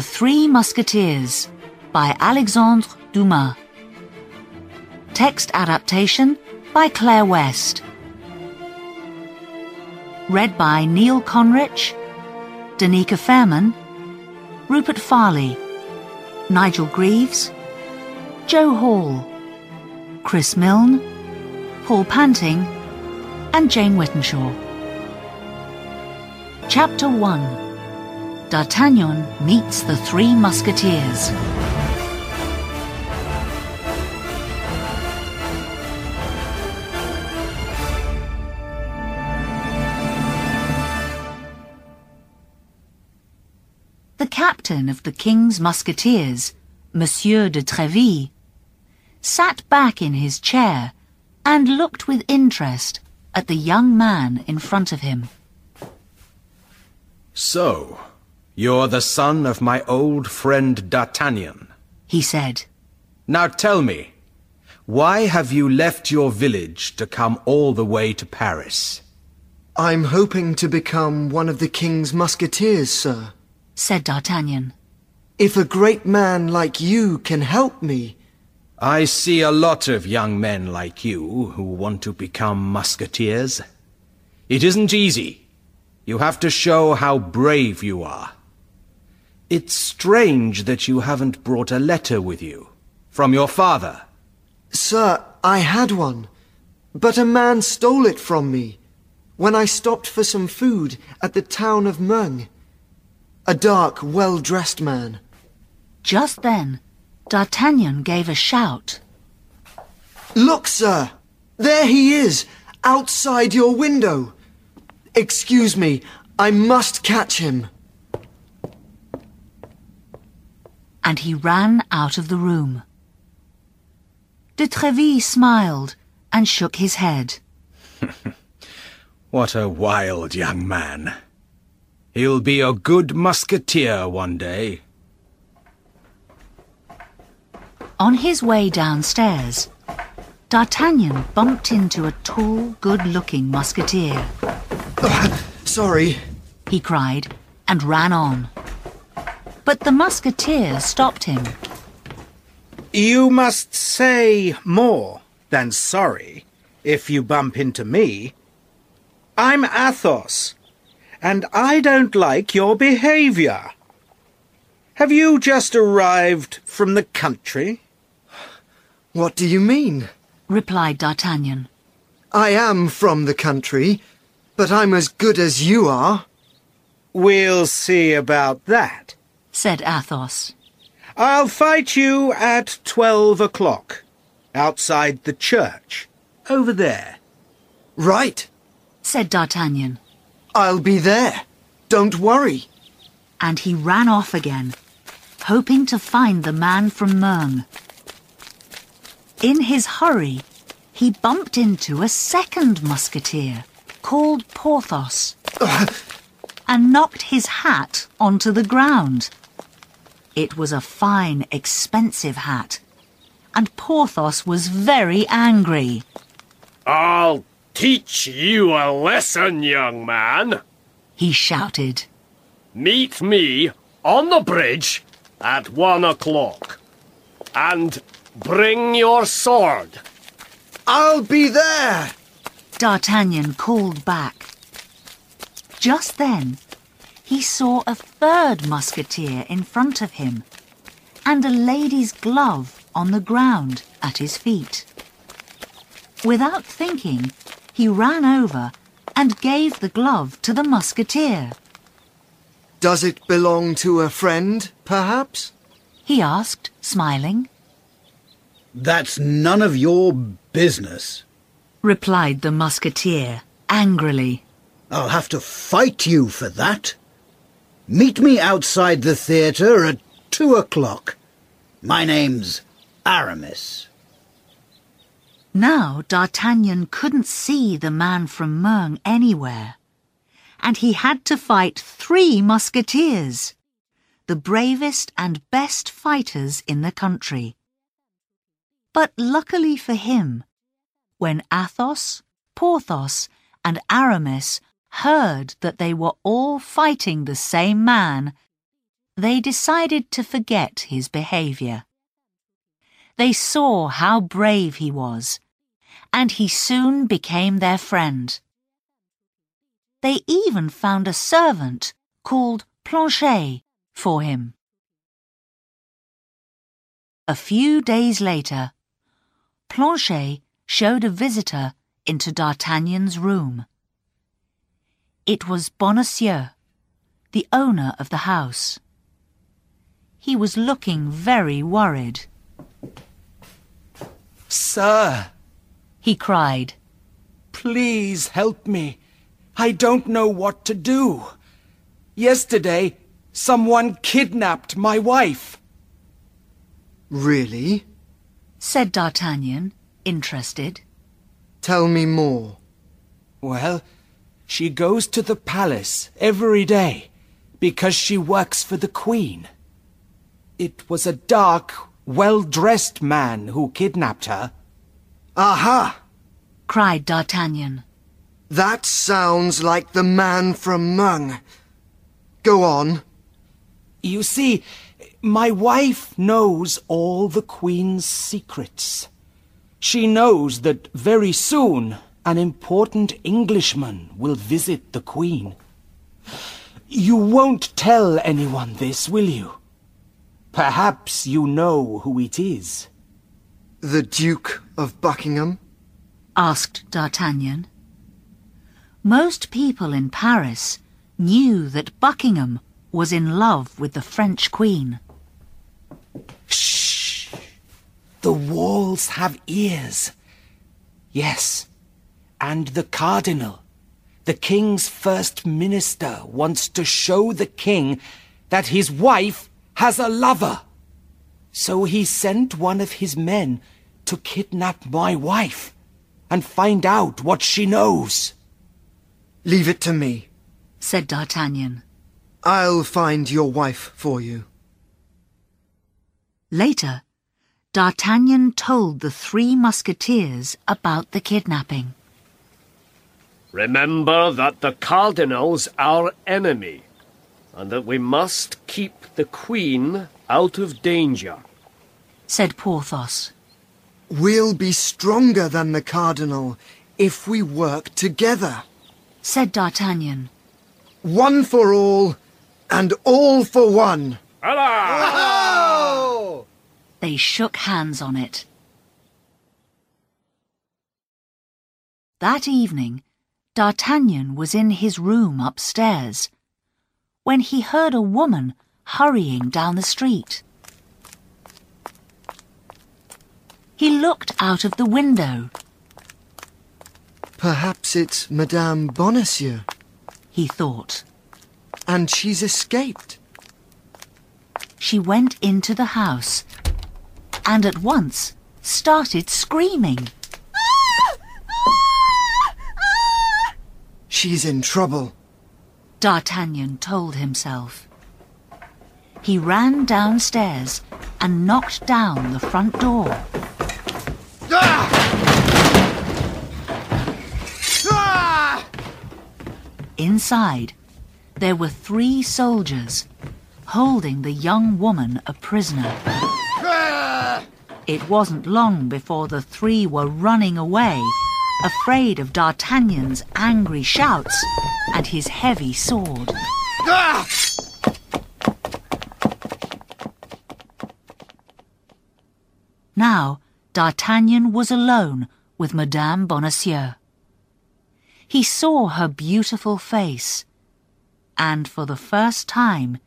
The Three Musketeers by Alexandre Dumas. Text adaptation by Claire West. Read by Neil Conrich, Danica Fairman, Rupert Farley, Nigel Greaves, Joe Hall, Chris Milne, Paul Panting, and Jane Whittenshaw. Chapter 1 D'Artagnan meets the Three Musketeers. The captain of the King's Musketeers, Monsieur de Treville, sat back in his chair and looked with interest at the young man in front of him. So, you're the son of my old friend D'Artagnan, he said. Now tell me, why have you left your village to come all the way to Paris? I'm hoping to become one of the King's Musketeers, sir, said D'Artagnan. If a great man like you can help me... I see a lot of young men like you who want to become musketeers. It isn't easy. You have to show how brave you are. It's strange that you haven't brought a letter with you. From your father. Sir, I had one. But a man stole it from me. When I stopped for some food at the town of Meung. A dark, well-dressed man. Just then, D'Artagnan gave a shout. Look, sir! There he is, outside your window. Excuse me, I must catch him. And he ran out of the room. De Treville smiled and shook his head. what a wild young man. He'll be a good musketeer one day. On his way downstairs, D'Artagnan bumped into a tall, good-looking musketeer. Uh, sorry, he cried, and ran on. But the musketeer stopped him. You must say more than sorry if you bump into me. I'm Athos, and I don't like your behaviour. Have you just arrived from the country? What do you mean? replied D'Artagnan. I am from the country, but I'm as good as you are. We'll see about that, said Athos. I'll fight you at twelve o'clock, outside the church, over there. Right, said D'Artagnan. I'll be there. Don't worry. And he ran off again, hoping to find the man from Meung. In his hurry, he bumped into a second musketeer called Porthos uh. and knocked his hat onto the ground. It was a fine, expensive hat, and Porthos was very angry. I'll teach you a lesson, young man, he shouted. Meet me on the bridge at one o'clock. And Bring your sword. I'll be there, D'Artagnan called back. Just then, he saw a third musketeer in front of him and a lady's glove on the ground at his feet. Without thinking, he ran over and gave the glove to the musketeer. Does it belong to a friend, perhaps? He asked, smiling. That's none of your business, replied the musketeer angrily. I'll have to fight you for that. Meet me outside the theatre at two o'clock. My name's Aramis. Now D'Artagnan couldn't see the man from Meung anywhere, and he had to fight three musketeers, the bravest and best fighters in the country. But luckily for him, when Athos, Porthos, and Aramis heard that they were all fighting the same man, they decided to forget his behaviour. They saw how brave he was, and he soon became their friend. They even found a servant called Planchet for him. A few days later, Planchet showed a visitor into D'Artagnan's room. It was Bonacieux, the owner of the house. He was looking very worried. Sir, He cried. please help me. I don't know what to do. Yesterday, someone kidnapped my wife. Really? said D'Artagnan, interested. Tell me more. Well, she goes to the palace every day because she works for the queen. It was a dark, well-dressed man who kidnapped her. Aha! cried D'Artagnan. That sounds like the man from Meung. Go on. You see, my wife knows all the queen's secrets. She knows that very soon an important Englishman will visit the queen. You won't tell anyone this, will you? Perhaps you know who it is. The Duke of Buckingham? asked D'Artagnan. Most people in Paris knew that Buckingham was in love with the French queen. Shh! The walls have ears. Yes, and the cardinal, the king's first minister, wants to show the king that his wife has a lover. So he sent one of his men to kidnap my wife and find out what she knows. Leave it to me. said D'Artagnan. I'll find your wife for you. Later, D'Artagnan told the three musketeers about the kidnapping. Remember that the Cardinal's our enemy, and that we must keep the Queen out of danger. said Porthos. We'll be stronger than the Cardinal if we work together. said D'Artagnan. One for all, and all for one. Allah! They shook hands on it. That evening, D'Artagnan was in his room upstairs when he heard a woman hurrying down the street. He looked out of the window. Perhaps it's Madame Bonacieux, He thought. and she's escaped. She went into the house and at once started screaming. She's in trouble. D'Artagnan told himself. He ran downstairs and knocked down the front door. Inside, there were three soldiers holding the young woman a prisoner. It wasn't long before the three were running away, afraid of D'Artagnan's angry shouts and his heavy sword. Now, D'Artagnan was alone with Madame Bonacieux. He saw her beautiful face, and for the first time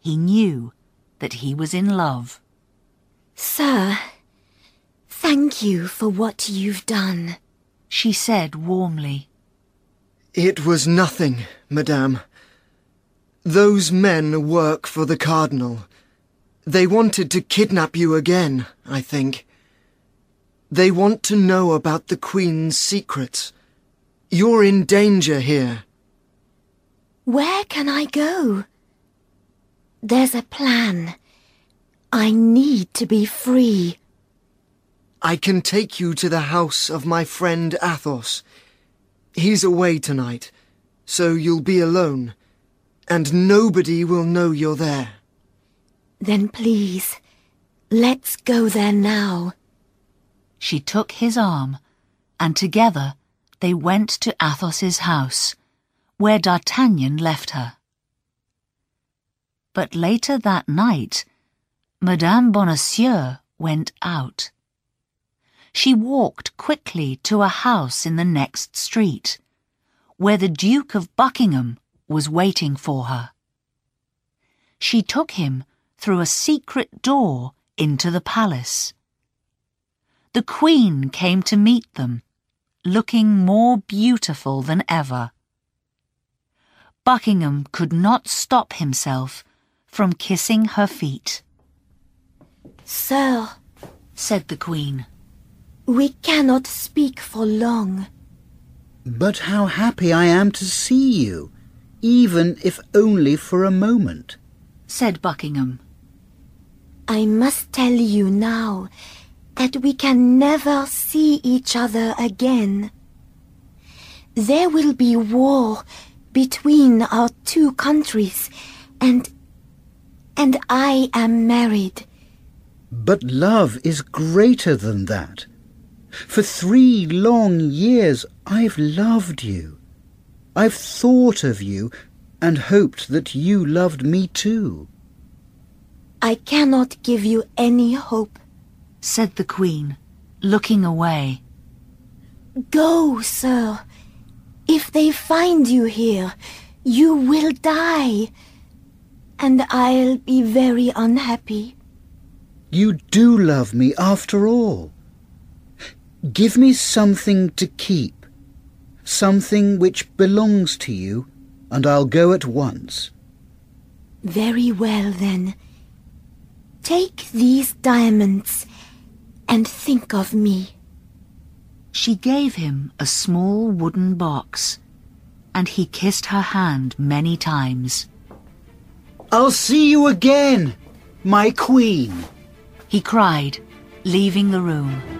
he knew that he was in love. Sir, thank you for what you've done. She said warmly. It was nothing, Madame. Those men work for the Cardinal. They wanted to kidnap you again, I think. They want to know about the Queen's secrets. You're in danger here. Where can I go? There's a plan. I need to be free. I can take you to the house of my friend Athos. He's away tonight, so you'll be alone, and nobody will know you're there. Then please, let's go there now. She took his arm, and together they went to Athos's house, where D'Artagnan left her. But later that night, Madame Bonacieux went out. She walked quickly to a house in the next street, where the Duke of Buckingham was waiting for her. She took him through a secret door into the palace. The Queen came to meet them, looking more beautiful than ever. Buckingham could not stop himself from kissing her feet. Sir, said the Queen, we cannot speak for long. But how happy I am to see you, even if only for a moment, said Buckingham. I must tell you now that we can never see each other again. There will be war between our two countries, and... and I am married. But love is greater than that. For three long years I've loved you. I've thought of you and hoped that you loved me too. I cannot give you any hope, said the Queen, looking away. Go, sir. If they find you here, you will die, and I'll be very unhappy. You do love me after all. Give me something to keep, something which belongs to you, and I'll go at once. Very well, then. Take these diamonds and think of me. She gave him a small wooden box, and he kissed her hand many times. I'll see you again, my queen, he cried, leaving the room.